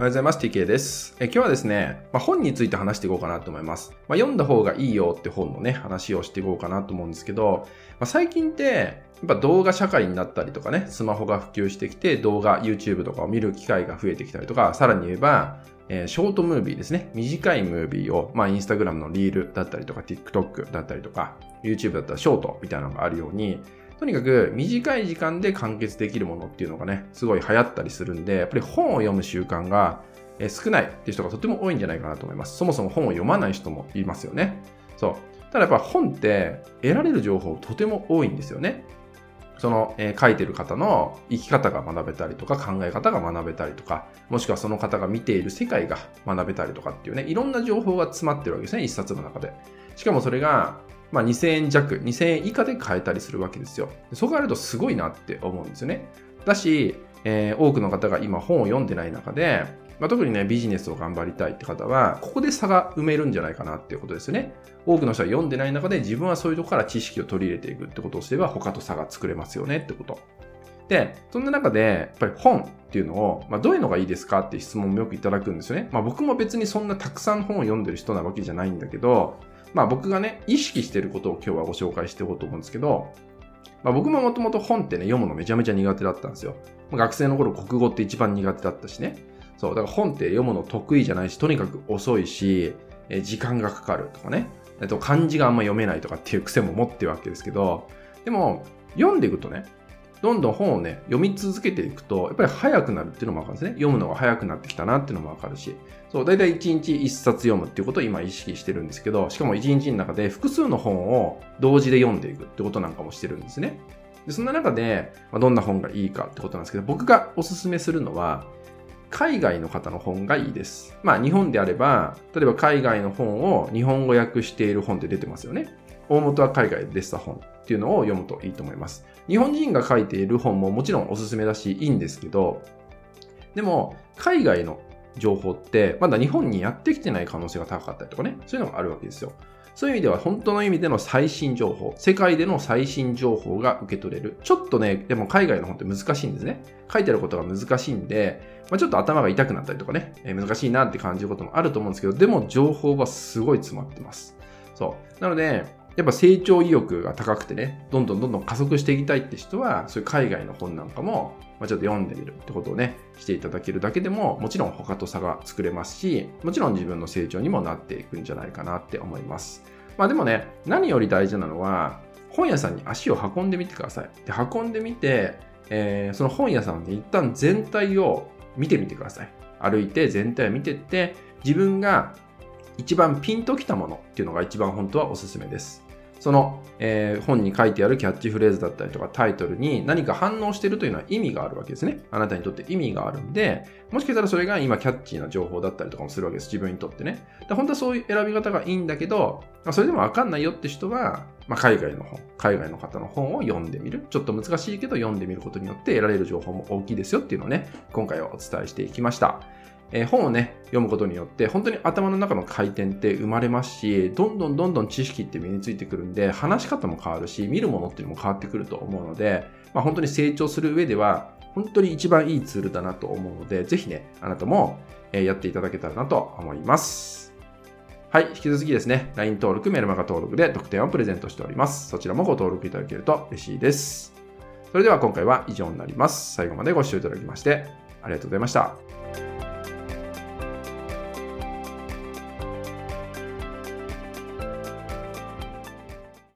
おはようございます。TK です。え今日はですね、まあ、本について話していこうかなと思います。まあ、読んだ方がいいよって本のね、話をしていこうかなと思うんですけど、まあ、最近って、やっぱ動画社会になったりとかね、スマホが普及してきて動画、YouTube とかを見る機会が増えてきたりとか、さらに言えば、えーショートムービーですね。短いムービーを、まあ、インスタグラムのリールだったりとか、TikTok だったりとか、YouTube だったらショートみたいなのがあるように、とにかく短い時間で完結できるものっていうのがね、すごい流行ったりするんで、やっぱり本を読む習慣が少ないっていう人がとても多いんじゃないかなと思います。そもそも本を読まない人もいますよね。そう。ただやっぱ本って得られる情報とても多いんですよね。その、えー書いてる方の生き方が学べたりとか考え方が学べたりとか、もしくはその方が見ている世界が学べたりとかっていうね、いろんな情報が詰まってるわけですね、一冊の中で。しかもそれが、まあ、2000円弱、2000円以下で買えたりするわけですよ。そう考えるとすごいなって思うんですよね。だし、えー多くの方が今本を読んでない中で、まあ、特にね、ビジネスを頑張りたいって方は、ここで差が埋めるんじゃないかなっていうことですよね。多くの人は読んでない中で自分はそういうところから知識を取り入れていくってことをすれば他と差が作れますよねってこと。で、そんな中で、やっぱり本っていうのを、まあ、どういうのがいいですかって質問もよくいただくんですよね。まあ、僕も別にそんなたくさん本を読んでる人なわけじゃないんだけど、まあ、僕がね、意識してることを今日はご紹介していこうと思うんですけど、まあ、僕ももともと本ってね、読むのめちゃめちゃ苦手だったんですよ。学生の頃国語って一番苦手だったしね。そう、だから本って読むの得意じゃないし、とにかく遅いし、え時間がかかるとかね。えっと、漢字があんま読めないとかっていう癖も持ってるわけですけど、でも、読んでいくとね、どんどん本をね、読み続けていくと、やっぱり早くなるっていうのもわかるんですね。読むのが早くなってきたなっていうのもわかるし。そう、だいたい1日1冊読むっていうことを今意識してるんですけど、しかも1日の中で複数の本を同時で読んでいくってことなんかもしてるんですね。でそんな中で、まあ、どんな本がいいかってことなんですけど、僕がおすすめするのは、海外の方の本がいいです。まあ日本であれば、例えば海外の本を日本語訳している本って出てますよね。大元は海外で出てた本っていうのを読むといいと思います。日本人が書いている本ももちろんおすすめだしいいんですけど、でも海外の情報ってまだ日本にやってきてない可能性が高かったりとかね、そういうのがあるわけですよ。そういう意味では本当の意味での最新情報、世界での最新情報が受け取れる。ちょっとね、でも海外の本って難しいんですね。書いてあることが難しいんで、まあ、ちょっと頭が痛くなったりとかね、えー難しいなって感じることもあると思うんですけど、でも情報はすごい詰まってます。そう。なので、やっぱ成長意欲が高くてね、どんどんどんどん加速していきたいって人は、そういう海外の本なんかも、まあ、ちょっと読んでみるってことをね、していただけるだけでも、もちろん他と差が作れますし、もちろん自分の成長にもなっていくんじゃないかなって思います。まあでもね、何より大事なのは、本屋さんに足を運んでみてください。で、運んでみて、えーその本屋さんで一旦全体を見てみてください。歩いて全体を見てって、自分が一番ピンときたものっていうのが一番本当はおすすめです。その、えー本に書いてあるキャッチフレーズだったりとかタイトルに何か反応してるというのは意味があるわけですね。あなたにとって意味があるんで、もしかしたらそれが今キャッチーな情報だったりとかもするわけです。自分にとってね。で本当はそういう選び方がいいんだけど、それでもわかんないよって人は、まあ、海外の本、海外の方の本を読んでみる。ちょっと難しいけど読んでみることによって得られる情報も大きいですよっていうのをね、今回はお伝えしていきました。えー本をね、読むことによって、本当に頭の中の回転って生まれますし、どんどんどんどん知識って身についてくるんで、話し方も変わるし、見るものっていうのも変わってくると思うので、まあ、本当に成長する上では、本当に一番いいツールだなと思うので、ぜひね、あなたもえやっていただけたらなと思います。はい、引き続きですね、LINE 登録、メルマガ登録で特典をプレゼントしております。そちらもご登録いただけると嬉しいです。それでは今回は以上になります。最後までご視聴いただきまして、ありがとうございました。